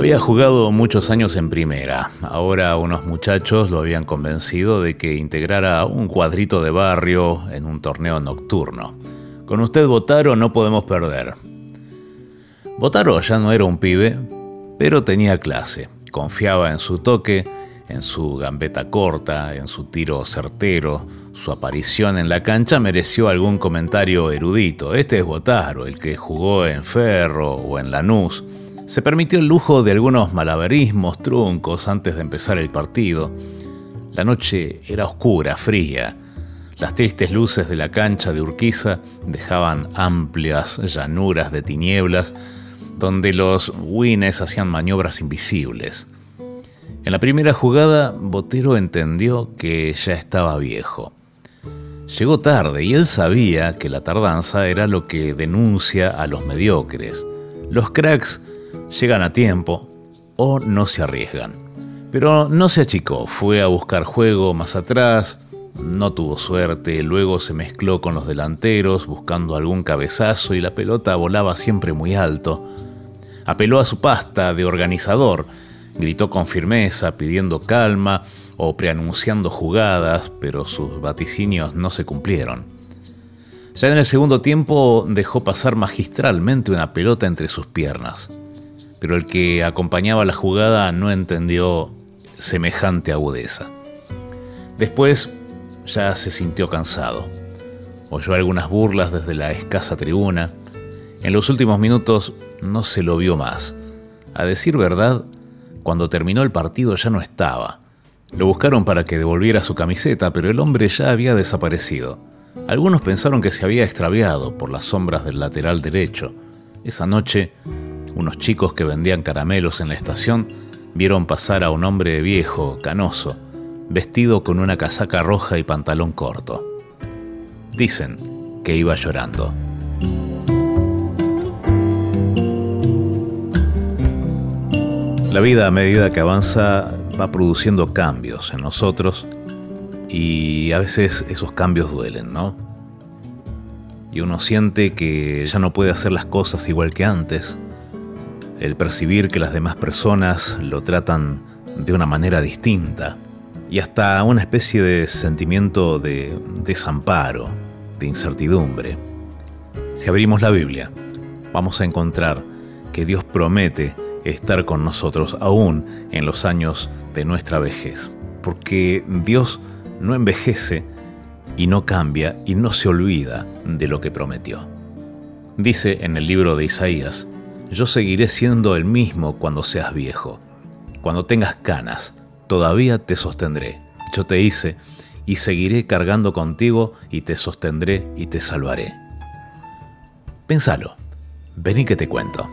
Había jugado muchos años en primera. Ahora unos muchachos lo habían convencido de que integrara un cuadrito de barrio en un torneo nocturno. Con usted Botaro no podemos perder. Botaro ya no era un pibe, pero tenía clase. Confiaba en su toque, en su gambeta corta, en su tiro certero. Su aparición en la cancha mereció algún comentario erudito. Este es Botaro, el que jugó en Ferro o en Lanús se permitió el lujo de algunos malabarismos truncos antes de empezar el partido. La noche era oscura, fría. Las tristes luces de la cancha de Urquiza dejaban amplias llanuras de tinieblas donde los wines hacían maniobras invisibles. En la primera jugada, Botero entendió que ya estaba viejo. Llegó tarde y él sabía que la tardanza era lo que denuncia a los mediocres. Los cracks llegan a tiempo o no se arriesgan. Pero no se achicó, fue a buscar juego más atrás, no tuvo suerte, luego se mezcló con los delanteros buscando algún cabezazo y la pelota volaba siempre muy alto. Apeló a su pasta de organizador, gritó con firmeza pidiendo calma o preanunciando jugadas, pero sus vaticinios no se cumplieron. Ya en el segundo tiempo dejó pasar magistralmente una pelota entre sus piernas pero el que acompañaba la jugada no entendió semejante agudeza. Después ya se sintió cansado. Oyó algunas burlas desde la escasa tribuna. En los últimos minutos no se lo vio más. A decir verdad, cuando terminó el partido ya no estaba. Lo buscaron para que devolviera su camiseta, pero el hombre ya había desaparecido. Algunos pensaron que se había extraviado por las sombras del lateral derecho. Esa noche unos chicos que vendían caramelos en la estación vieron pasar a un hombre viejo, canoso, vestido con una casaca roja y pantalón corto. Dicen que iba llorando. La vida a medida que avanza va produciendo cambios en nosotros y a veces esos cambios duelen, ¿no? Y uno siente que ya no puede hacer las cosas igual que antes, el percibir que las demás personas lo tratan de una manera distinta y hasta una especie de sentimiento de desamparo, de incertidumbre. Si abrimos la Biblia, vamos a encontrar que Dios promete estar con nosotros aún en los años de nuestra vejez, porque Dios no envejece y no cambia y no se olvida de lo que prometió. Dice en el libro de Isaías, yo seguiré siendo el mismo cuando seas viejo. Cuando tengas canas, todavía te sostendré. Yo te hice y seguiré cargando contigo y te sostendré y te salvaré. Pénsalo. Vení que te cuento.